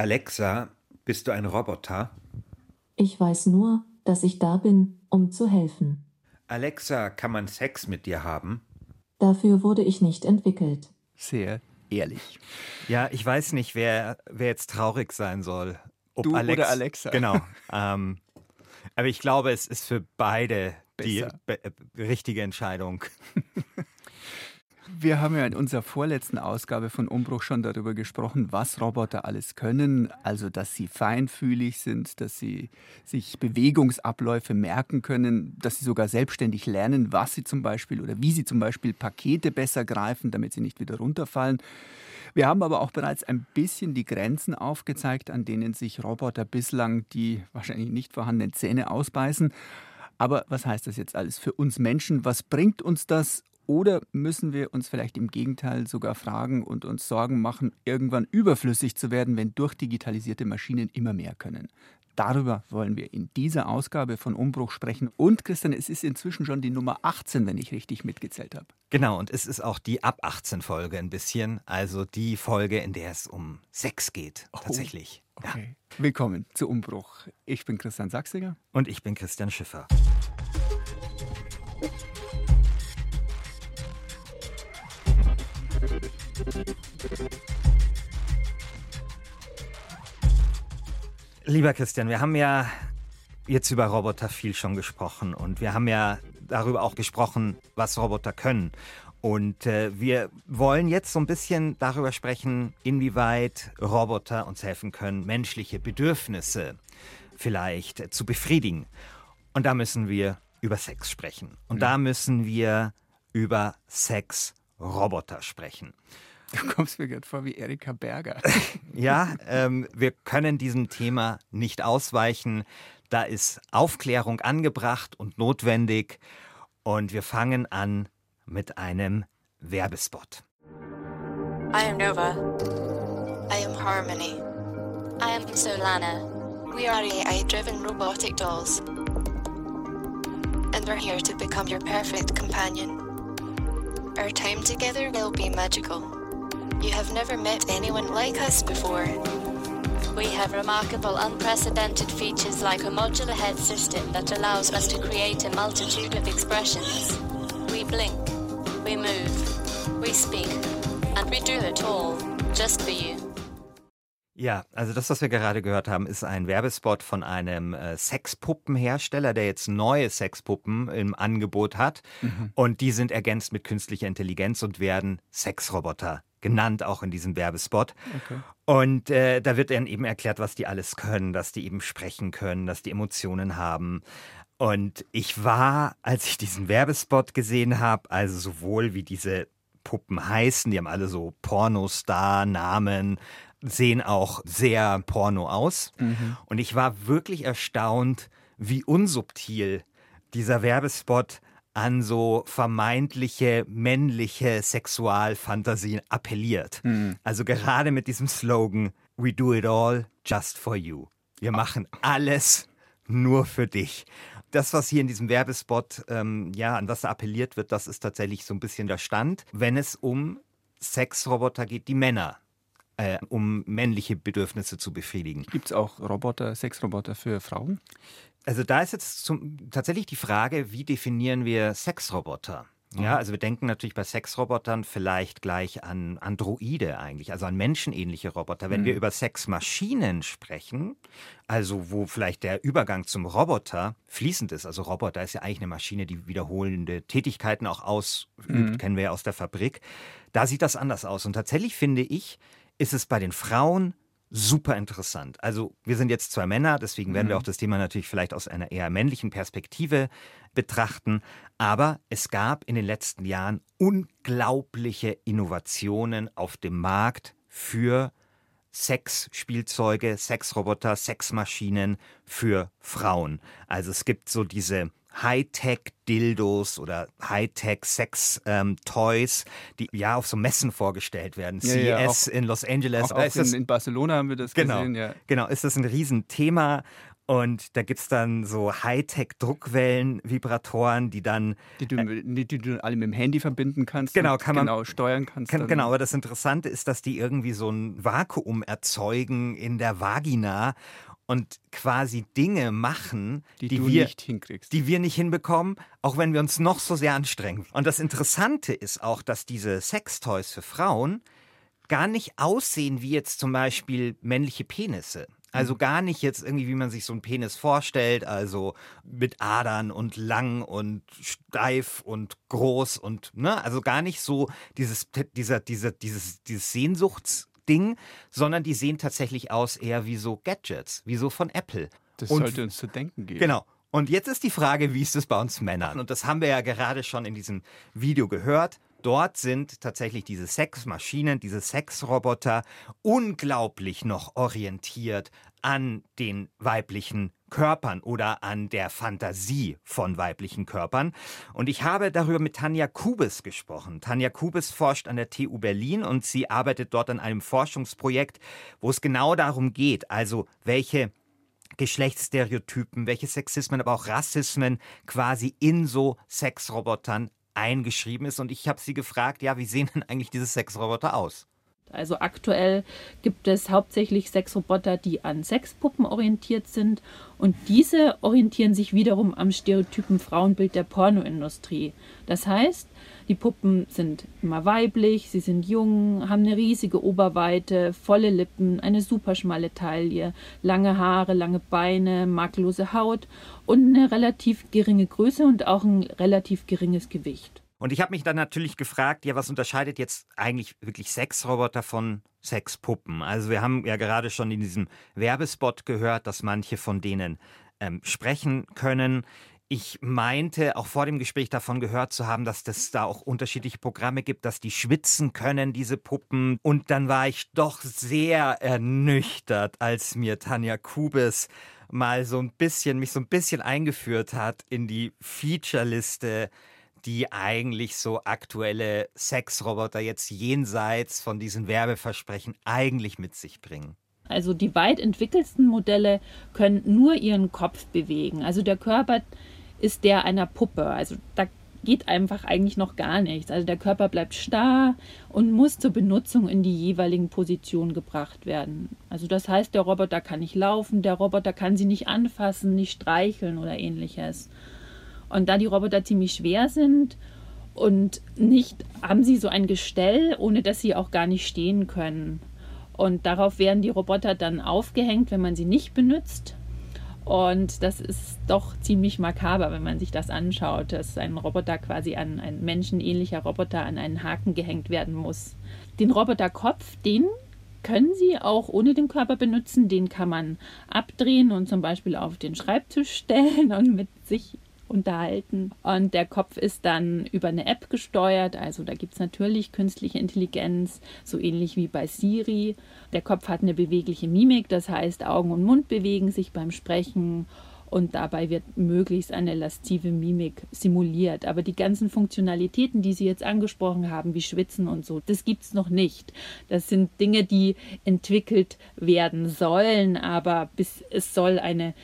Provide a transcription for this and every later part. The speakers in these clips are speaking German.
Alexa, bist du ein Roboter? Ich weiß nur, dass ich da bin, um zu helfen. Alexa, kann man Sex mit dir haben? Dafür wurde ich nicht entwickelt. Sehr ehrlich. Ja, ich weiß nicht, wer, wer jetzt traurig sein soll. Ob du Alex, oder Alexa. Genau. ähm, aber ich glaube, es ist für beide Besser. die richtige Entscheidung. Wir haben ja in unserer vorletzten Ausgabe von Umbruch schon darüber gesprochen, was Roboter alles können. Also, dass sie feinfühlig sind, dass sie sich Bewegungsabläufe merken können, dass sie sogar selbstständig lernen, was sie zum Beispiel oder wie sie zum Beispiel Pakete besser greifen, damit sie nicht wieder runterfallen. Wir haben aber auch bereits ein bisschen die Grenzen aufgezeigt, an denen sich Roboter bislang die wahrscheinlich nicht vorhandenen Zähne ausbeißen. Aber was heißt das jetzt alles für uns Menschen? Was bringt uns das oder müssen wir uns vielleicht im Gegenteil sogar fragen und uns Sorgen machen, irgendwann überflüssig zu werden, wenn durchdigitalisierte Maschinen immer mehr können? Darüber wollen wir in dieser Ausgabe von Umbruch sprechen. Und Christian, es ist inzwischen schon die Nummer 18, wenn ich richtig mitgezählt habe. Genau, und es ist auch die ab 18 Folge ein bisschen. Also die Folge, in der es um Sex geht, oh, tatsächlich. Okay. Ja. Willkommen zu Umbruch. Ich bin Christian Sachsiger. Und ich bin Christian Schiffer. Lieber Christian, wir haben ja jetzt über Roboter viel schon gesprochen und wir haben ja darüber auch gesprochen, was Roboter können. Und äh, wir wollen jetzt so ein bisschen darüber sprechen, inwieweit Roboter uns helfen können, menschliche Bedürfnisse vielleicht zu befriedigen. Und da müssen wir über Sex sprechen. Und mhm. da müssen wir über Sex-Roboter sprechen. Du kommst mir gerade vor wie Erika Berger. ja, ähm, wir können diesem Thema nicht ausweichen. Da ist Aufklärung angebracht und notwendig. Und wir fangen an mit einem Werbespot. I am Nova. I am Harmony. I am Solana. We are AI-driven robotic dolls. And we're here to become your perfect companion. Our time together will be magical. You have never met anyone like us before. We have remarkable, unprecedented features like a modular head system that allows us to create a multitude of expressions. We blink, we move, we speak, and we do it all just for you. Ja, also das, was wir gerade gehört haben, ist ein Werbespot von einem äh, Sexpuppenhersteller, der jetzt neue Sexpuppen im Angebot hat. Mhm. Und die sind ergänzt mit künstlicher Intelligenz und werden Sexroboter genannt, auch in diesem Werbespot. Okay. Und äh, da wird dann eben erklärt, was die alles können, dass die eben sprechen können, dass die Emotionen haben. Und ich war, als ich diesen Werbespot gesehen habe, also sowohl wie diese Puppen heißen, die haben alle so Pornostar-Namen, sehen auch sehr porno aus. Mhm. Und ich war wirklich erstaunt, wie unsubtil dieser Werbespot an so vermeintliche männliche Sexualfantasien appelliert. Mhm. Also gerade mit diesem Slogan We do it all just for you. Wir machen alles nur für dich. Das, was hier in diesem Werbespot, ähm, ja, an was appelliert wird, das ist tatsächlich so ein bisschen der Stand, wenn es um Sexroboter geht, die Männer äh, um männliche Bedürfnisse zu befriedigen. Gibt es auch Roboter, Sexroboter für Frauen? Also da ist jetzt zum, tatsächlich die Frage, wie definieren wir Sexroboter? Ja, mhm. also wir denken natürlich bei Sexrobotern vielleicht gleich an Androide eigentlich, also an menschenähnliche Roboter. Wenn mhm. wir über Sexmaschinen sprechen, also wo vielleicht der Übergang zum Roboter fließend ist, also Roboter ist ja eigentlich eine Maschine, die wiederholende Tätigkeiten auch ausübt, mhm. kennen wir ja aus der Fabrik, da sieht das anders aus. Und tatsächlich finde ich, ist es bei den Frauen super interessant. Also wir sind jetzt zwei Männer, deswegen werden mhm. wir auch das Thema natürlich vielleicht aus einer eher männlichen Perspektive betrachten. Aber es gab in den letzten Jahren unglaubliche Innovationen auf dem Markt für Sexspielzeuge, Sexroboter, Sexmaschinen für Frauen. Also es gibt so diese Hightech-Dildos oder Hightech-Sex-Toys, ähm, die ja auf so Messen vorgestellt werden. Ja, CES ja, in Los Angeles. Auch, auch in, in, Barcelona haben wir das genau, gesehen. Ja. Genau, ist das ein Riesenthema. Und da gibt es dann so Hightech-Druckwellen-Vibratoren, die dann. Die du, äh, die, die, du alle mit dem Handy verbinden kannst. Genau, kann man. Genau, steuern kannst. Kann, genau, aber das Interessante ist, dass die irgendwie so ein Vakuum erzeugen in der Vagina und quasi Dinge machen, die, die wir nicht hinkriegst. die wir nicht hinbekommen, auch wenn wir uns noch so sehr anstrengen. Und das Interessante ist auch, dass diese Sextoys für Frauen gar nicht aussehen wie jetzt zum Beispiel männliche Penisse. Also gar nicht jetzt irgendwie, wie man sich so einen Penis vorstellt, also mit Adern und lang und steif und groß und, ne, also gar nicht so dieses, dieser, dieser, dieses, dieses Sehnsuchtsding, sondern die sehen tatsächlich aus eher wie so Gadgets, wie so von Apple. Das Und- sollte uns zu denken geben. Genau. Und jetzt ist die Frage, wie ist es bei uns Männern? Und das haben wir ja gerade schon in diesem Video gehört. Dort sind tatsächlich diese Sexmaschinen, diese Sexroboter unglaublich noch orientiert an den weiblichen Körpern oder an der Fantasie von weiblichen Körpern. Und ich habe darüber mit Tanja Kubis gesprochen. Tanja Kubis forscht an der TU Berlin und sie arbeitet dort an einem Forschungsprojekt, wo es genau darum geht, also welche Geschlechtsstereotypen, welche Sexismen, aber auch Rassismen quasi in so Sexrobotern eingeschrieben ist. Und ich habe sie gefragt, ja, wie sehen denn eigentlich diese Sexroboter aus? Also aktuell gibt es hauptsächlich Sexroboter, die an Sexpuppen orientiert sind und diese orientieren sich wiederum am stereotypen Frauenbild der Pornoindustrie. Das heißt, die Puppen sind immer weiblich, sie sind jung, haben eine riesige Oberweite, volle Lippen, eine superschmale Taille, lange Haare, lange Beine, makellose Haut und eine relativ geringe Größe und auch ein relativ geringes Gewicht. Und ich habe mich dann natürlich gefragt, ja, was unterscheidet jetzt eigentlich wirklich Sexroboter von Sexpuppen? Also wir haben ja gerade schon in diesem Werbespot gehört, dass manche von denen ähm, sprechen können. Ich meinte auch vor dem Gespräch davon gehört zu haben, dass das da auch unterschiedliche Programme gibt, dass die schwitzen können, diese Puppen. Und dann war ich doch sehr ernüchtert, als mir Tanja Kubis mal so ein bisschen, mich so ein bisschen eingeführt hat in die Featureliste die eigentlich so aktuelle Sexroboter jetzt jenseits von diesen Werbeversprechen eigentlich mit sich bringen. Also die weit entwickelsten Modelle können nur ihren Kopf bewegen. Also der Körper ist der einer Puppe. Also da geht einfach eigentlich noch gar nichts. Also der Körper bleibt starr und muss zur Benutzung in die jeweiligen Positionen gebracht werden. Also das heißt, der Roboter kann nicht laufen, der Roboter kann sie nicht anfassen, nicht streicheln oder ähnliches. Und da die Roboter ziemlich schwer sind und nicht, haben sie so ein Gestell, ohne dass sie auch gar nicht stehen können. Und darauf werden die Roboter dann aufgehängt, wenn man sie nicht benutzt. Und das ist doch ziemlich makaber, wenn man sich das anschaut, dass ein Roboter quasi an ein menschenähnlicher Roboter an einen Haken gehängt werden muss. Den Roboterkopf, den können Sie auch ohne den Körper benutzen. Den kann man abdrehen und zum Beispiel auf den Schreibtisch stellen und mit sich unterhalten. Und der Kopf ist dann über eine App gesteuert. Also da gibt es natürlich künstliche Intelligenz, so ähnlich wie bei Siri. Der Kopf hat eine bewegliche Mimik, das heißt Augen und Mund bewegen sich beim Sprechen und dabei wird möglichst eine lastive Mimik simuliert. Aber die ganzen Funktionalitäten, die Sie jetzt angesprochen haben, wie Schwitzen und so, das gibt es noch nicht. Das sind Dinge, die entwickelt werden sollen, aber bis es soll eine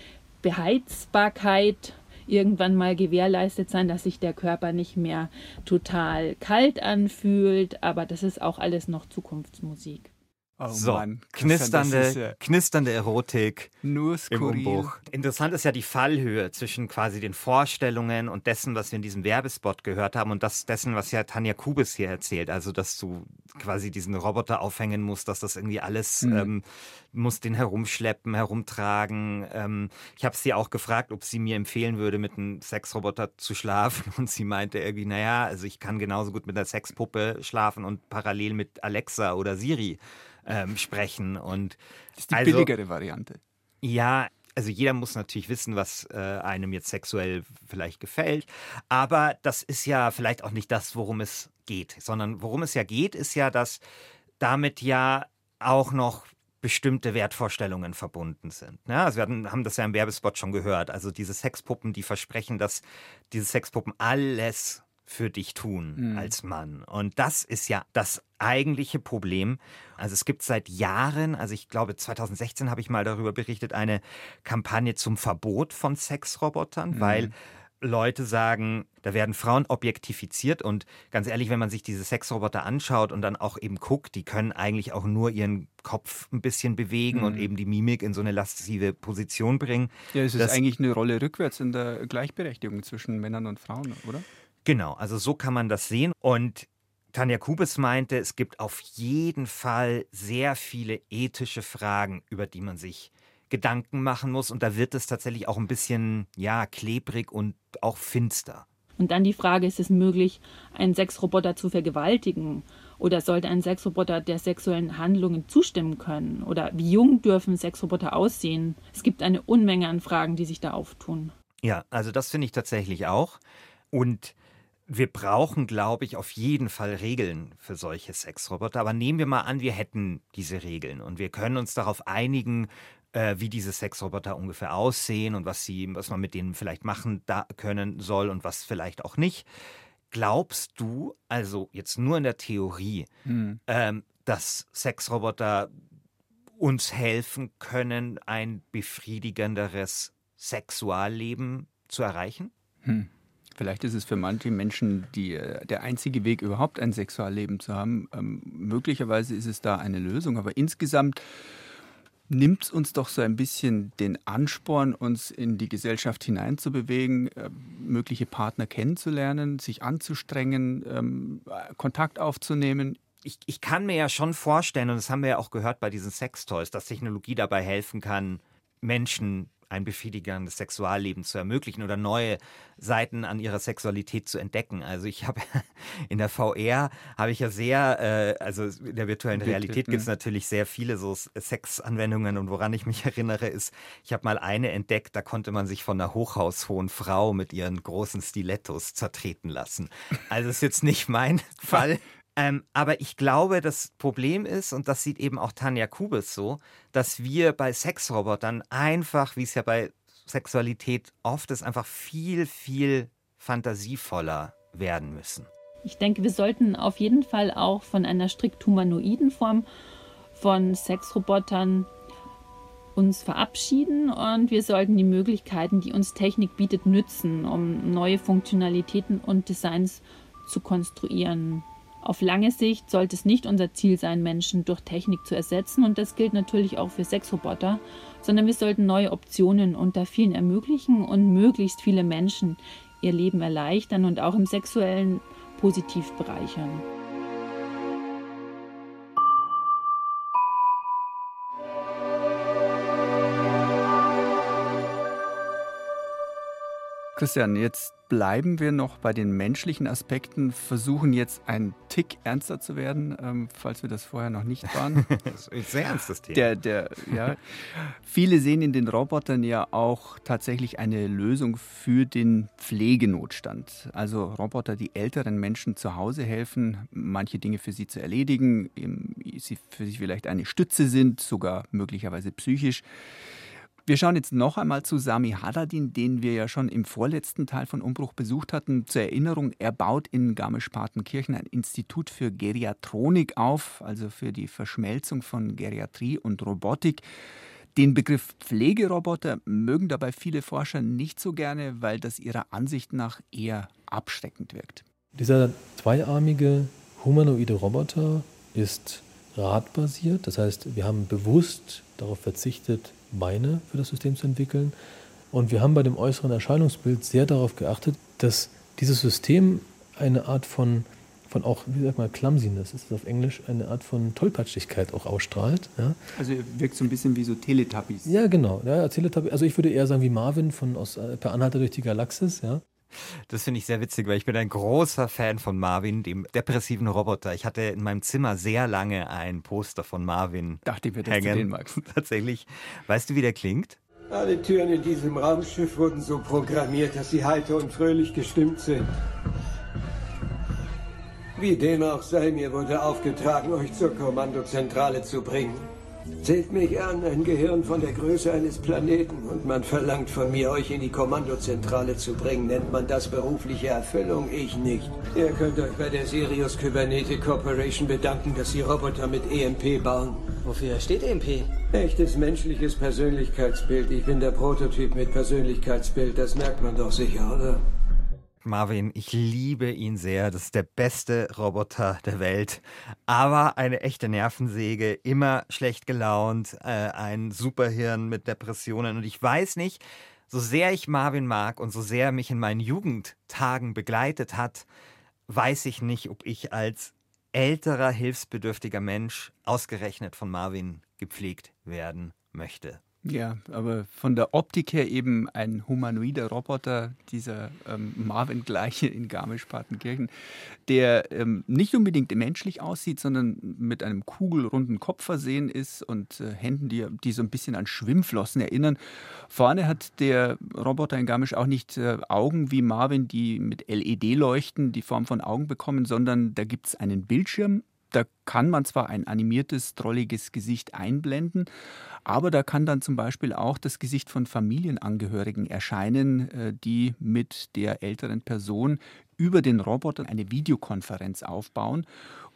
Beheizbarkeit irgendwann mal gewährleistet sein, dass sich der Körper nicht mehr total kalt anfühlt, aber das ist auch alles noch Zukunftsmusik. Oh so, Mann, knisternde, ist ja knisternde Erotik nur im skurril. Umbruch. Interessant ist ja die Fallhöhe zwischen quasi den Vorstellungen und dessen, was wir in diesem Werbespot gehört haben und das dessen, was ja Tanja Kubis hier erzählt. Also, dass du quasi diesen Roboter aufhängen musst, dass das irgendwie alles, Mhm. ähm, musst den herumschleppen, herumtragen. Ähm, ich habe sie auch gefragt, ob sie mir empfehlen würde, mit einem Sexroboter zu schlafen und sie meinte irgendwie, naja, also ich kann genauso gut mit einer Sexpuppe schlafen und parallel mit Alexa oder Siri ähm, sprechen und Das ist die Also- billigere Variante. ja, also jeder muss natürlich wissen, was äh, einem jetzt sexuell vielleicht gefällt. Aber das ist ja vielleicht auch nicht das, worum es geht, sondern worum es ja geht, ist ja, dass damit ja auch noch bestimmte Wertvorstellungen verbunden sind. Ja, also wir hatten, haben das ja im Werbespot schon gehört. Also diese Sexpuppen, die versprechen, dass diese Sexpuppen alles für dich tun Mhm. als Mann. Und das ist ja das eigentliche Problem. Also es gibt seit Jahren, also ich glaube 2016 habe ich mal darüber berichtet, eine Kampagne zum Verbot von Sexrobotern, mhm. weil Leute sagen, da werden Frauen objektifiziert und ganz ehrlich, wenn man sich diese Sexroboter anschaut und dann auch eben guckt, die können eigentlich auch nur ihren Kopf ein bisschen bewegen mhm. und eben die Mimik in so eine lastive Position bringen. Ja, es ist das, eigentlich eine Rolle rückwärts in der Gleichberechtigung zwischen Männern und Frauen, oder? Genau, also so kann man das sehen und Tanja Kubes meinte, es gibt auf jeden Fall sehr viele ethische Fragen, über die man sich Gedanken machen muss. Und da wird es tatsächlich auch ein bisschen, ja, klebrig und auch finster. Und dann die Frage, ist es möglich, einen Sexroboter zu vergewaltigen? Oder sollte ein Sexroboter der sexuellen Handlungen zustimmen können? Oder wie jung dürfen Sexroboter aussehen? Es gibt eine Unmenge an Fragen, die sich da auftun. Ja, also das finde ich tatsächlich auch. Und wir brauchen, glaube ich, auf jeden Fall Regeln für solche Sexroboter. Aber nehmen wir mal an, wir hätten diese Regeln und wir können uns darauf einigen, äh, wie diese Sexroboter ungefähr aussehen und was sie, was man mit denen vielleicht machen da können soll und was vielleicht auch nicht. Glaubst du, also jetzt nur in der Theorie, hm. ähm, dass Sexroboter uns helfen können, ein befriedigenderes Sexualleben zu erreichen? Hm. Vielleicht ist es für manche Menschen die, äh, der einzige Weg, überhaupt ein Sexualleben zu haben. Ähm, möglicherweise ist es da eine Lösung, aber insgesamt nimmt es uns doch so ein bisschen den Ansporn, uns in die Gesellschaft hineinzubewegen, äh, mögliche Partner kennenzulernen, sich anzustrengen, ähm, Kontakt aufzunehmen. Ich, ich kann mir ja schon vorstellen, und das haben wir ja auch gehört bei diesen Sextoys, dass Technologie dabei helfen kann, Menschen ein befriedigendes Sexualleben zu ermöglichen oder neue Seiten an ihrer Sexualität zu entdecken. Also ich habe in der VR habe ich ja sehr, äh, also in der virtuellen Realität gibt es natürlich sehr viele so Sexanwendungen und woran ich mich erinnere ist, ich habe mal eine entdeckt, da konnte man sich von einer hochhaushohen Frau mit ihren großen Stilettos zertreten lassen. Also ist jetzt nicht mein Fall. Ähm, aber ich glaube, das Problem ist, und das sieht eben auch Tanja Kubis so, dass wir bei Sexrobotern einfach, wie es ja bei Sexualität oft ist, einfach viel, viel fantasievoller werden müssen. Ich denke, wir sollten auf jeden Fall auch von einer strikt humanoiden Form von Sexrobotern uns verabschieden und wir sollten die Möglichkeiten, die uns Technik bietet, nützen, um neue Funktionalitäten und Designs zu konstruieren. Auf lange Sicht sollte es nicht unser Ziel sein, Menschen durch Technik zu ersetzen und das gilt natürlich auch für Sexroboter, sondern wir sollten neue Optionen unter vielen ermöglichen und möglichst viele Menschen ihr Leben erleichtern und auch im sexuellen positiv bereichern. Christian, jetzt bleiben wir noch bei den menschlichen Aspekten, versuchen jetzt ein Tick ernster zu werden, ähm, falls wir das vorher noch nicht waren. das ist ein sehr ernstes Thema. Der, der, ja, viele sehen in den Robotern ja auch tatsächlich eine Lösung für den Pflegenotstand. Also Roboter, die älteren Menschen zu Hause helfen, manche Dinge für sie zu erledigen, sie für sie vielleicht eine Stütze sind, sogar möglicherweise psychisch. Wir schauen jetzt noch einmal zu Sami Haddadin, den wir ja schon im vorletzten Teil von Umbruch besucht hatten. Zur Erinnerung, er baut in Garmisch-Partenkirchen ein Institut für Geriatronik auf, also für die Verschmelzung von Geriatrie und Robotik. Den Begriff Pflegeroboter mögen dabei viele Forscher nicht so gerne, weil das ihrer Ansicht nach eher abschreckend wirkt. Dieser zweiarmige humanoide Roboter ist radbasiert, das heißt, wir haben bewusst darauf verzichtet, Beine für das System zu entwickeln. Und wir haben bei dem äußeren Erscheinungsbild sehr darauf geachtet, dass dieses System eine Art von, von auch, wie sagt man, Clumsiness, ist das auf Englisch, eine Art von Tollpatschigkeit auch ausstrahlt. Ja. Also wirkt so ein bisschen wie so Teletubbies. Ja, genau. Ja, Teletubbies. Also ich würde eher sagen wie Marvin von aus, äh, Per Anhalter durch die Galaxis, ja. Das finde ich sehr witzig, weil ich bin ein großer Fan von Marvin, dem depressiven Roboter. Ich hatte in meinem Zimmer sehr lange ein Poster von Marvin. Dachte ich mir, dass du den magst. Tatsächlich. Weißt du, wie der klingt? Alle Türen in diesem Raumschiff wurden so programmiert, dass sie heiter und fröhlich gestimmt sind. Wie dem auch sei, mir wurde aufgetragen, euch zur Kommandozentrale zu bringen. Seht mich an, ein Gehirn von der Größe eines Planeten und man verlangt von mir, euch in die Kommandozentrale zu bringen. Nennt man das berufliche Erfüllung? Ich nicht. Ihr könnt euch bei der Sirius Kybernetic Corporation bedanken, dass sie Roboter mit EMP bauen. Wofür steht EMP? Echtes menschliches Persönlichkeitsbild. Ich bin der Prototyp mit Persönlichkeitsbild. Das merkt man doch sicher, oder? Marvin, ich liebe ihn sehr. Das ist der beste Roboter der Welt. Aber eine echte Nervensäge, immer schlecht gelaunt, äh, ein Superhirn mit Depressionen. Und ich weiß nicht, so sehr ich Marvin mag und so sehr er mich in meinen Jugendtagen begleitet hat, weiß ich nicht, ob ich als älterer, hilfsbedürftiger Mensch ausgerechnet von Marvin gepflegt werden möchte. Ja, aber von der Optik her eben ein humanoider Roboter, dieser ähm, Marvin-gleiche in Garmisch-Partenkirchen, der ähm, nicht unbedingt menschlich aussieht, sondern mit einem kugelrunden Kopf versehen ist und äh, Händen, die, die so ein bisschen an Schwimmflossen erinnern. Vorne hat der Roboter in Garmisch auch nicht äh, Augen wie Marvin, die mit LED-Leuchten die Form von Augen bekommen, sondern da gibt es einen Bildschirm da kann man zwar ein animiertes, drolliges Gesicht einblenden, aber da kann dann zum Beispiel auch das Gesicht von Familienangehörigen erscheinen, äh, die mit der älteren Person über den Roboter eine Videokonferenz aufbauen.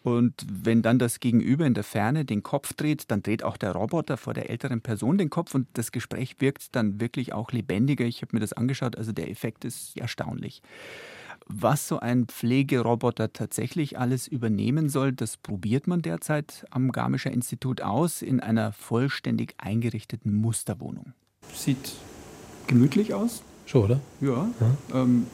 Und wenn dann das Gegenüber in der Ferne den Kopf dreht, dann dreht auch der Roboter vor der älteren Person den Kopf und das Gespräch wirkt dann wirklich auch lebendiger. Ich habe mir das angeschaut, also der Effekt ist erstaunlich. Was so ein Pflegeroboter tatsächlich alles übernehmen soll, das probiert man derzeit am Garmischer Institut aus in einer vollständig eingerichteten Musterwohnung. Sieht gemütlich aus. Schon, oder? Ja. ja. Ähm,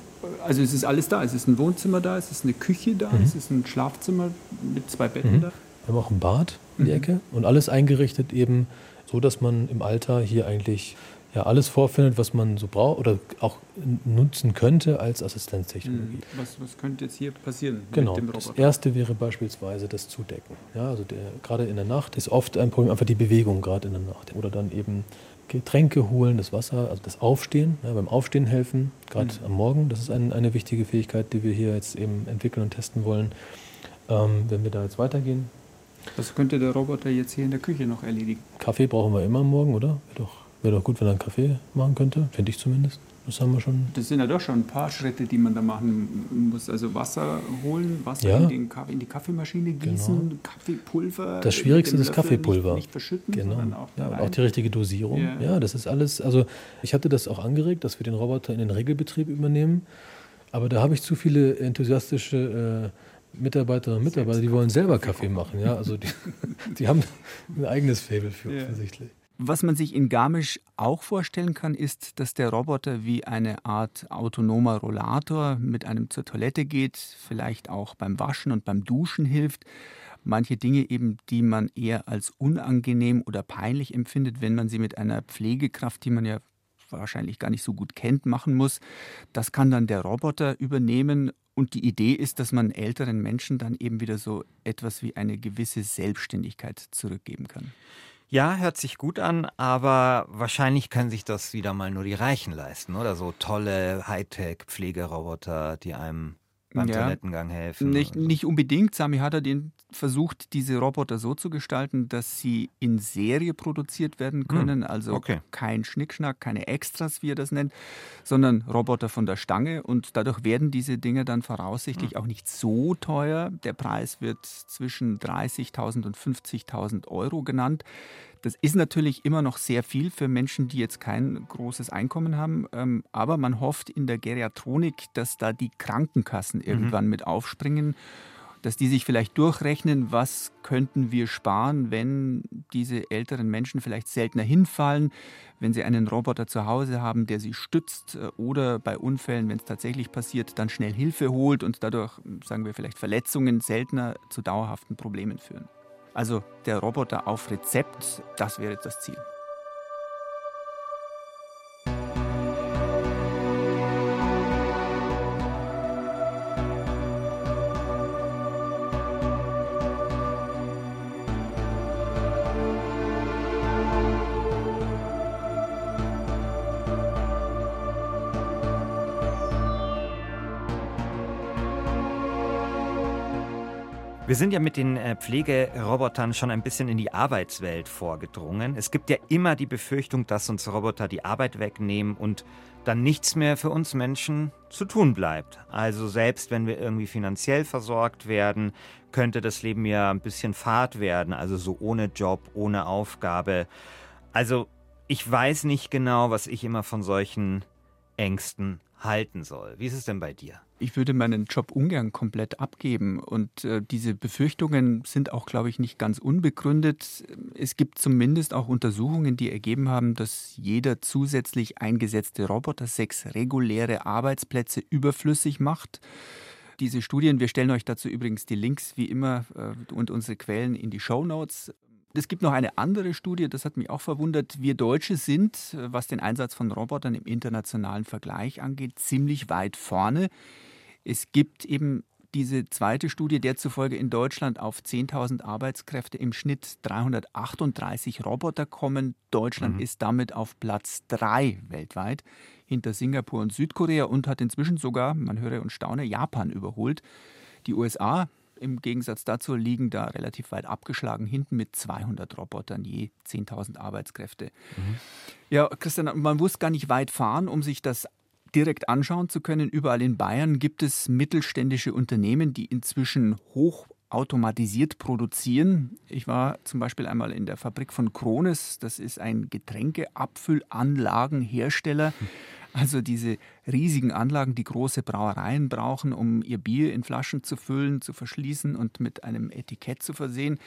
also es ist alles da. Es ist ein Wohnzimmer da, es ist eine Küche da, mhm. es ist ein Schlafzimmer mit zwei Betten mhm. da. Wir haben auch ein Bad in die mhm. Ecke und alles eingerichtet eben so, dass man im Alter hier eigentlich ja, alles vorfindet, was man so braucht oder auch nutzen könnte als Assistenztechnologie. Mhm. Was, was könnte jetzt hier passieren genau. mit dem Roboter? Das erste wäre beispielsweise das Zudecken. Ja, also der, gerade in der Nacht ist oft ein Problem einfach die Bewegung gerade in der Nacht. Oder dann eben Getränke holen, das Wasser, also das Aufstehen, ja, beim Aufstehen helfen, gerade mhm. am Morgen. Das ist ein, eine wichtige Fähigkeit, die wir hier jetzt eben entwickeln und testen wollen. Ähm, wenn wir da jetzt weitergehen. Was könnte der Roboter jetzt hier in der Küche noch erledigen? Kaffee brauchen wir immer am Morgen, oder? Doch Wäre doch gut, wenn er einen Kaffee machen könnte, finde ich zumindest. Das haben wir schon. Das sind ja doch schon ein paar Schritte, die man da machen muss. Also Wasser holen, Wasser ja. in, Kaffee, in, die Kaffeemaschine gießen, genau. Kaffeepulver. Das Schwierigste ist Kaffeepulver. Nicht, nicht verschütten, genau. auch, ja, und auch die richtige Dosierung. Ja. ja, das ist alles. Also ich hatte das auch angeregt, dass wir den Roboter in den Regelbetrieb übernehmen. Aber da habe ich zu viele enthusiastische äh, Mitarbeiterinnen und Mitarbeiter, die wollen selber Kaffee machen. Ja, also die, die haben ein eigenes Faible für offensichtlich. Was man sich in Garmisch auch vorstellen kann, ist, dass der Roboter wie eine Art autonomer Rollator mit einem zur Toilette geht, vielleicht auch beim Waschen und beim Duschen hilft. Manche Dinge eben, die man eher als unangenehm oder peinlich empfindet, wenn man sie mit einer Pflegekraft, die man ja wahrscheinlich gar nicht so gut kennt, machen muss. Das kann dann der Roboter übernehmen. Und die Idee ist, dass man älteren Menschen dann eben wieder so etwas wie eine gewisse Selbstständigkeit zurückgeben kann. Ja, hört sich gut an, aber wahrscheinlich können sich das wieder mal nur die Reichen leisten, oder? So tolle Hightech-Pflegeroboter, die einem beim ja, Toilettengang helfen. Nicht, so. nicht unbedingt. Sami hat den versucht, diese Roboter so zu gestalten, dass sie in Serie produziert werden hm, können. Hm, also okay. kein Schnickschnack, keine Extras, wie er das nennt, sondern Roboter von der Stange. Und dadurch werden diese Dinge dann voraussichtlich hm. auch nicht so teuer. Der Preis wird zwischen 30.000 und 50.000 Euro genannt. Das ist natürlich immer noch sehr viel für Menschen, die jetzt kein großes Einkommen haben. Ähm, aber man hofft in der Geriatronik, dass da die Krankenkassen mhm. irgendwann mhm. mit aufspringen dass die sich vielleicht durchrechnen, was könnten wir sparen, wenn diese älteren Menschen vielleicht seltener hinfallen, wenn sie einen Roboter zu Hause haben, der sie stützt äh, oder bei Unfällen, wenn es tatsächlich passiert, dann schnell Hilfe holt und dadurch, sagen wir vielleicht, Verletzungen seltener zu dauerhaften Problemen führen. Also der Roboter auf Rezept, das wäre das Ziel. Wir sind ja mit den äh, Pflegerobotern schon ein bisschen in die Arbeitswelt vorgedrungen. Es gibt ja immer die Befürchtung, dass uns Roboter die Arbeit wegnehmen und dann nichts mehr für uns Menschen zu tun bleibt. Also selbst wenn wir irgendwie finanziell versorgt werden, könnte das Leben ja ein bisschen fad werden, also so ohne Job, ohne Aufgabe. Also ich weiß nicht genau, was ich immer von solchen Ängsten halten soll. Wie ist es denn bei dir? Ich würde meinen Job ungern komplett abgeben. Und äh, diese Befürchtungen sind auch, glaube ich, nicht ganz unbegründet. Es gibt zumindest auch Untersuchungen, die ergeben haben, dass jeder zusätzlich eingesetzte Roboter sechs reguläre Arbeitsplätze überflüssig macht. Diese Studien, wir stellen euch dazu übrigens die Links wie immer äh, und unsere Quellen in die Show Notes. Es gibt noch eine andere Studie, das hat mich auch verwundert. Wir Deutsche sind, äh, was den Einsatz von Robotern im internationalen Vergleich angeht, ziemlich weit vorne. Es gibt eben diese zweite Studie, der zufolge in Deutschland auf 10.000 Arbeitskräfte im Schnitt 338 Roboter kommen. Deutschland mhm. ist damit auf Platz 3 weltweit hinter Singapur und Südkorea und hat inzwischen sogar, man höre und staune, Japan überholt. Die USA im Gegensatz dazu liegen da relativ weit abgeschlagen hinten mit 200 Robotern je 10.000 Arbeitskräfte. Mhm. Ja, Christian, man muss gar nicht weit fahren, um sich das direkt anschauen zu können. Überall in Bayern gibt es mittelständische Unternehmen, die inzwischen hoch automatisiert produzieren. Ich war zum Beispiel einmal in der Fabrik von Krones. Das ist ein Getränkeabfüllanlagenhersteller. Also diese riesigen Anlagen, die große Brauereien brauchen, um ihr Bier in Flaschen zu füllen, zu verschließen und mit einem Etikett zu versehen.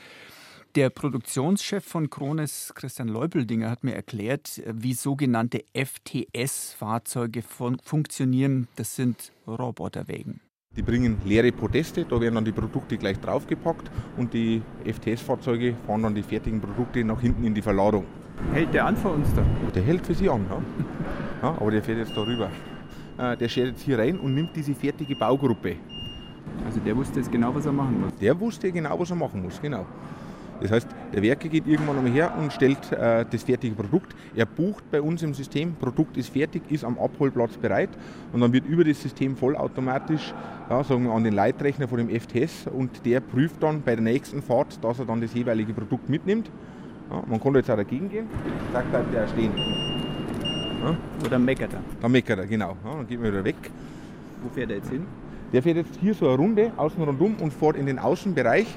Der Produktionschef von Krones, Christian Leupeldinger, hat mir erklärt, wie sogenannte FTS-Fahrzeuge fun funktionieren. Das sind Roboterwägen. Die bringen leere Podeste, da werden dann die Produkte gleich draufgepackt und die FTS-Fahrzeuge fahren dann die fertigen Produkte nach hinten in die Verladung. Hält der an vor uns da? Der hält für Sie an, ja. ja aber der fährt jetzt da rüber. Äh, der schert jetzt hier rein und nimmt diese fertige Baugruppe. Also der wusste jetzt genau, was er machen muss? Der wusste genau, was er machen muss, genau. Das heißt, der Werke geht irgendwann einmal her und stellt äh, das fertige Produkt. Er bucht bei uns im System, Produkt ist fertig, ist am Abholplatz bereit und dann wird über das System vollautomatisch ja, sagen wir, an den Leitrechner von dem FTS und der prüft dann bei der nächsten Fahrt, dass er dann das jeweilige Produkt mitnimmt. Ja, man kann jetzt auch dagegen gehen, sagt bleibt der stehen. Ja. Oder meckert er? Dann meckert er, genau. Ja, dann geht man wieder weg. Wo fährt er jetzt hin? Der fährt jetzt hier so eine Runde außen rundum und fährt in den Außenbereich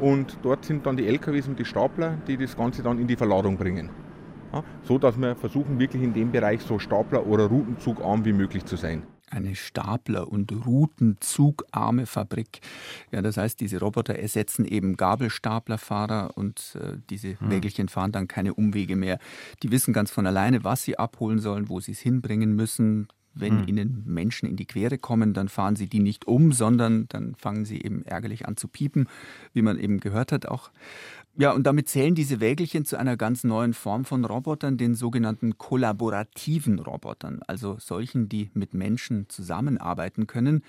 und dort sind dann die LKWs und die Stapler, die das Ganze dann in die Verladung bringen. Ja, so dass wir versuchen, wirklich in dem Bereich so Stapler- oder Routenzugarm wie möglich zu sein. Eine Stapler- und Routenzugarme Fabrik. Ja, das heißt, diese Roboter ersetzen eben Gabelstaplerfahrer und äh, diese hm. Wägelchen fahren dann keine Umwege mehr. Die wissen ganz von alleine, was sie abholen sollen, wo sie es hinbringen müssen. Wenn hm. ihnen Menschen in die Quere kommen, dann fahren sie die nicht um, sondern dann fangen sie eben ärgerlich an zu piepen, wie man eben gehört hat auch. Ja, und damit zählen diese Wägelchen zu einer ganz neuen Form von Robotern, den sogenannten kollaborativen Robotern, also solchen, die mit Menschen zusammenarbeiten können.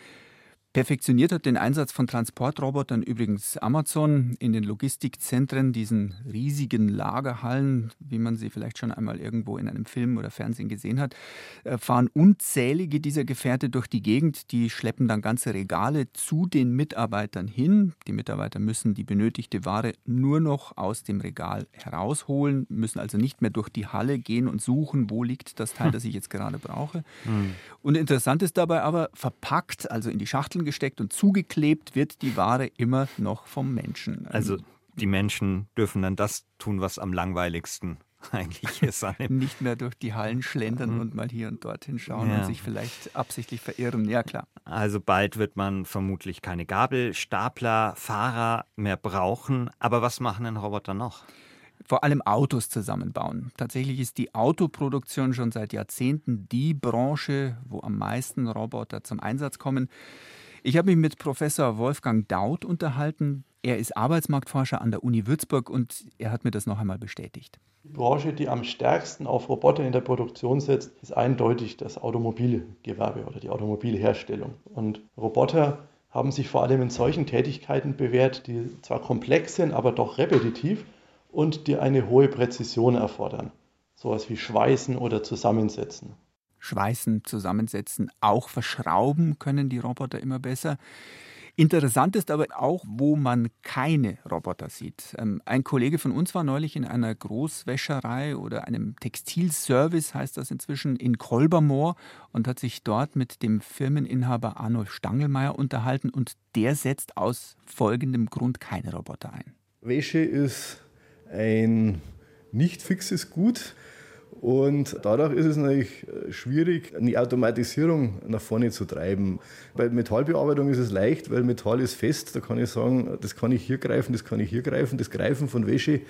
Perfektioniert hat den Einsatz von Transportrobotern übrigens Amazon in den Logistikzentren, diesen riesigen Lagerhallen, wie man sie vielleicht schon einmal irgendwo in einem Film oder Fernsehen gesehen hat, äh, fahren unzählige dieser Gefährte durch die Gegend. Die schleppen dann ganze Regale zu den Mitarbeitern hin. Die Mitarbeiter müssen die benötigte Ware nur noch aus dem Regal herausholen, müssen also nicht mehr durch die Halle gehen und suchen, wo liegt das Teil, das ich jetzt gerade brauche. Mhm. Und interessant ist dabei aber, verpackt, also in die Schachteln gesteckt und zugeklebt wird die Ware immer noch vom Menschen. Also die Menschen dürfen dann das tun, was am langweiligsten eigentlich ist. Nicht mehr durch die Hallen schlendern mhm. und mal hier und dorthin schauen ja. und sich vielleicht absichtlich verirren. Ja, klar. Also bald wird man vermutlich keine Gabelstapler, Fahrer mehr brauchen. Aber was machen denn Roboter noch? vor allem Autos zusammenbauen. Tatsächlich ist die Autoproduktion schon seit Jahrzehnten die Branche, wo am meisten Roboter zum Einsatz kommen. Ich habe mich mit Professor Wolfgang Daut unterhalten. Er ist Arbeitsmarktforscher an der Uni Würzburg und er hat mir das noch einmal bestätigt. Die Branche, die am stärksten auf Roboter in der Produktion setzt, ist eindeutig das Automobilgewerbe oder die Automobilherstellung. Und Roboter haben sich vor allem in solchen Tätigkeiten bewährt, die zwar komplex sind, aber doch repetitiv und die eine hohe Präzision erfordern. Sowas wie Schweißen oder Zusammensetzen schweißen, zusammensetzen, auch verschrauben können die Roboter immer besser. Interessant ist aber auch, wo man keine Roboter sieht. Ähm, ein Kollege von uns war neulich in einer Großwäscherei oder einem Textilservice, heißt das inzwischen, in Kolbermoor und hat sich dort mit dem Firmeninhaber Arnold Stangelmeier unterhalten und der setzt aus folgendem Grund keine Roboter ein. Wäsche ist ein nicht fixes Gut. Und dadurch ist es natürlich äh, schwierig, eine Automatisierung nach vorne zu treiben. Bei Metallbearbeitung ist es leicht, weil Metall ist fest. Da kann ich sagen, das kann ich hier greifen, das kann ich hier greifen. Das Greifen von Wäsche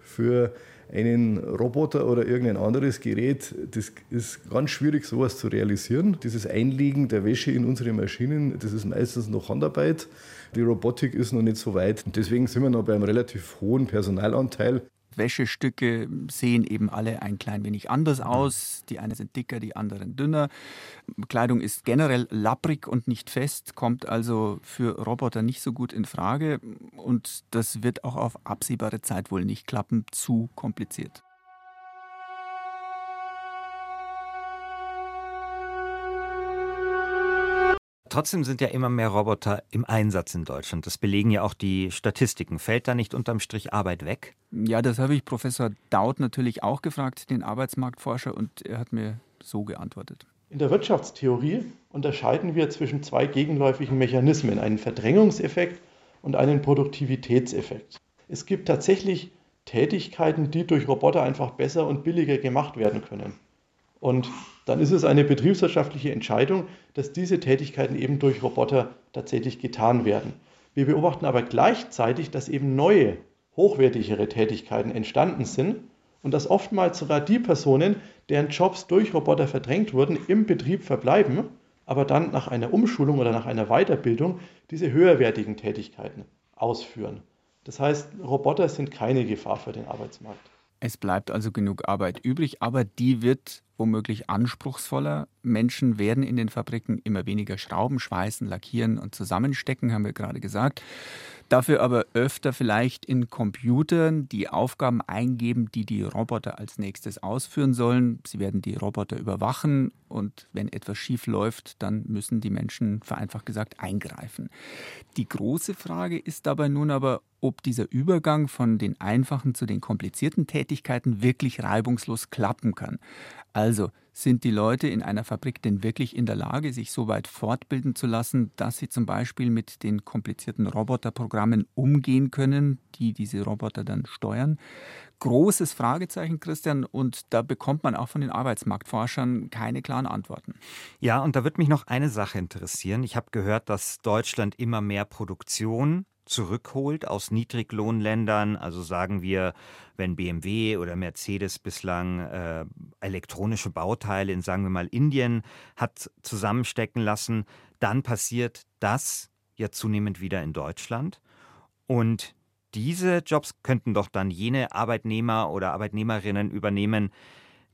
für einen Roboter oder irgendein anderes Gerät, das ist ganz schwierig, sowas zu realisieren. Dieses Einlegen der Wäsche in unsere Maschinen, das ist meistens noch Handarbeit. Die Robotik ist noch nicht so weit. Deswegen sind wir noch bei einem relativ hohen Personalanteil. Wäschestücke sehen eben alle ein klein wenig anders aus. Die einen sind dicker, die anderen dünner. Kleidung ist generell lapprig und nicht fest, kommt also für Roboter nicht so gut in Frage. Und das wird auch auf absehbare Zeit wohl nicht klappen. Zu kompliziert. Trotzdem sind ja immer mehr Roboter im Einsatz in Deutschland. Das belegen ja auch die Statistiken. Fällt da nicht unterm Strich Arbeit weg? Ja, das habe ich Professor Daut natürlich auch gefragt, den Arbeitsmarktforscher, und er hat mir so geantwortet. In der Wirtschaftstheorie unterscheiden wir zwischen zwei gegenläufigen Mechanismen, einen Verdrängungseffekt und einen Produktivitätseffekt. Es gibt tatsächlich Tätigkeiten, die durch Roboter einfach besser und billiger gemacht werden können. Und dann ist es eine betriebswirtschaftliche Entscheidung, dass diese Tätigkeiten eben durch Roboter tatsächlich getan werden. Wir beobachten aber gleichzeitig, dass eben neue, hochwertigere Tätigkeiten entstanden sind und dass oftmals sogar die Personen, deren Jobs durch Roboter verdrängt wurden, im Betrieb verbleiben, aber dann nach einer Umschulung oder nach einer Weiterbildung diese höherwertigen Tätigkeiten ausführen. Das heißt, Roboter sind keine Gefahr für den Arbeitsmarkt. Es bleibt also genug Arbeit übrig, aber die wird womöglich anspruchsvoller. Menschen werden in den Fabriken immer weniger schrauben, schweißen, lackieren und zusammenstecken, haben wir gerade gesagt. Dafür aber öfter vielleicht in Computern die Aufgaben eingeben, die die Roboter als nächstes ausführen sollen. Sie werden die Roboter überwachen und wenn etwas schief läuft, dann müssen die Menschen vereinfacht gesagt eingreifen. Die große Frage ist dabei nun aber, ob dieser Übergang von den einfachen zu den komplizierten Tätigkeiten wirklich reibungslos klappen kann. Also sind die Leute in einer Fabrik denn wirklich in der Lage, sich so weit fortbilden zu lassen, dass sie zum Beispiel mit den komplizierten Roboterprogrammen umgehen können, die diese Roboter dann steuern? Großes Fragezeichen, Christian, und da bekommt man auch von den Arbeitsmarktforschern keine klaren Antworten. Ja, und da wird mich noch eine Sache interessieren. Ich habe gehört, dass Deutschland immer mehr Produktion zurückholt aus Niedriglohnländern. Also sagen wir, wenn BMW oder Mercedes bislang äh, elektronische Bauteile in, sagen wir mal, Indien hat zusammenstecken lassen, dann passiert das ja zunehmend wieder in Deutschland. Und diese Jobs könnten doch dann jene Arbeitnehmer oder Arbeitnehmerinnen übernehmen,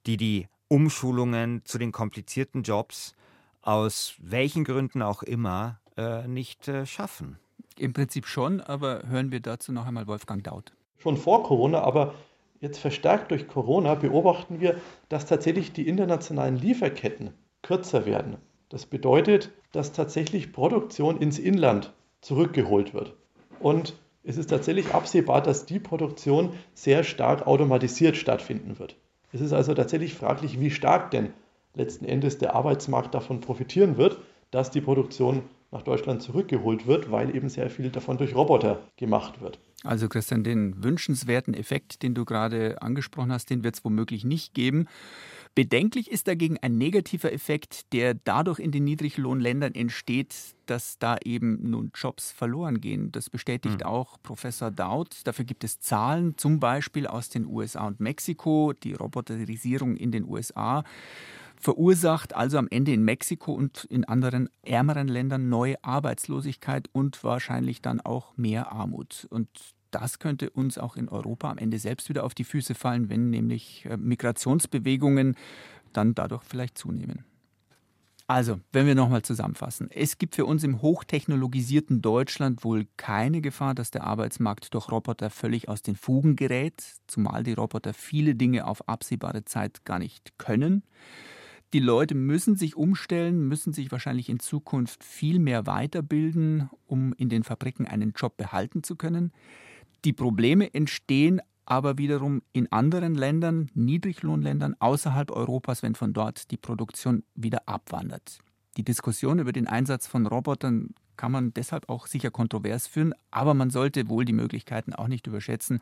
die die Umschulungen zu den komplizierten Jobs aus welchen Gründen auch immer äh, nicht äh, schaffen. Im Prinzip schon, aber hören wir dazu noch einmal Wolfgang Daut. Schon vor Corona, aber jetzt verstärkt durch Corona beobachten wir, dass tatsächlich die internationalen Lieferketten kürzer werden. Das bedeutet, dass tatsächlich Produktion ins Inland zurückgeholt wird. Und es ist tatsächlich absehbar, dass die Produktion sehr stark automatisiert stattfinden wird. Es ist also tatsächlich fraglich, wie stark denn letzten Endes der Arbeitsmarkt davon profitieren wird, dass die Produktion nach Deutschland zurückgeholt wird, weil eben sehr viel davon durch Roboter gemacht wird. Also Christian, den wünschenswerten Effekt, den du gerade angesprochen hast, den wird es womöglich nicht geben. Bedenklich ist dagegen ein negativer Effekt, der dadurch in den Niedriglohnländern entsteht, dass da eben nun Jobs verloren gehen. Das bestätigt mhm. auch Professor Daut. Dafür gibt es Zahlen, zum Beispiel aus den USA und Mexiko, die Roboterisierung in den USA verursacht also am Ende in Mexiko und in anderen ärmeren Ländern neue Arbeitslosigkeit und wahrscheinlich dann auch mehr Armut. Und das könnte uns auch in Europa am Ende selbst wieder auf die Füße fallen, wenn nämlich äh, Migrationsbewegungen dann dadurch vielleicht zunehmen. Also, wenn wir nochmal zusammenfassen. Es gibt für uns im hochtechnologisierten Deutschland wohl keine Gefahr, dass der Arbeitsmarkt durch Roboter völlig aus den Fugen gerät, zumal die Roboter viele Dinge auf absehbare Zeit gar nicht können. Die Leute müssen sich umstellen, müssen sich wahrscheinlich in Zukunft viel mehr weiterbilden, um in den Fabriken einen Job behalten zu können. Die Probleme entstehen aber wiederum in anderen Ländern, Niedriglohnländern außerhalb Europas, wenn von dort die Produktion wieder abwandert. Die Diskussion über den Einsatz von Robotern kann man deshalb auch sicher kontrovers führen, aber man sollte wohl die Möglichkeiten auch nicht überschätzen.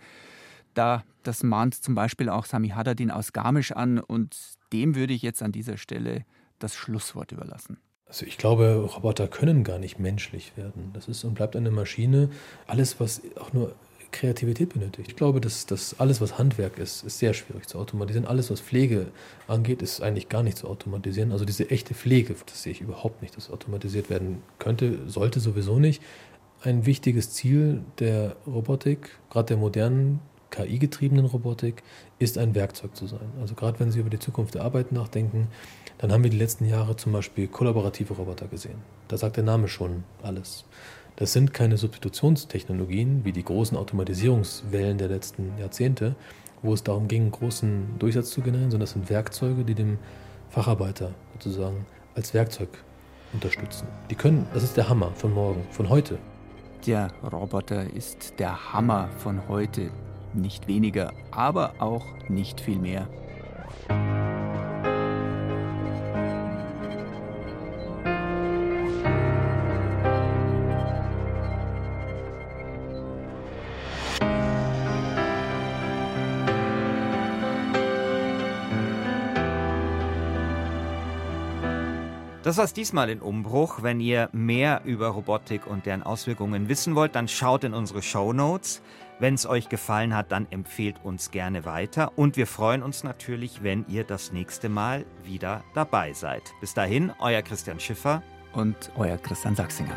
Da, das mahnt zum Beispiel auch Sami Haddadin aus Garmisch an und dem würde ich jetzt an dieser Stelle das Schlusswort überlassen. Also ich glaube, Roboter können gar nicht menschlich werden. Das ist und bleibt eine Maschine. Alles, was auch nur Kreativität benötigt. Ich glaube, dass, dass alles, was Handwerk ist, ist sehr schwierig zu automatisieren. Alles, was Pflege angeht, ist eigentlich gar nicht zu automatisieren. Also diese echte Pflege, das sehe ich überhaupt nicht, dass automatisiert werden könnte, sollte sowieso nicht. Ein wichtiges Ziel der Robotik, gerade der modernen KI-getriebenen Robotik, ist ein Werkzeug zu sein. Also gerade wenn Sie über die Zukunft der Arbeit nachdenken, dann haben wir die letzten Jahre zum Beispiel kollaborative Roboter gesehen. Da sagt der Name schon alles. Das sind keine Substitutionstechnologien wie die großen Automatisierungswellen der letzten Jahrzehnte, wo es darum ging, großen Durchsatz zu generieren, sondern das sind Werkzeuge, die dem Facharbeiter sozusagen als Werkzeug unterstützen. Die können, das ist der Hammer von morgen, von heute. Der Roboter ist der Hammer von heute. Nicht weniger, aber auch nicht viel mehr. Das war's diesmal in Umbruch. Wenn ihr mehr über Robotik und deren Auswirkungen wissen wollt, dann schaut in unsere Show Notes. Wenn es euch gefallen hat, dann empfehlt uns gerne weiter. Und wir freuen uns natürlich, wenn ihr das nächste Mal wieder dabei seid. Bis dahin, euer Christian Schiffer und euer Christian Sachsinger.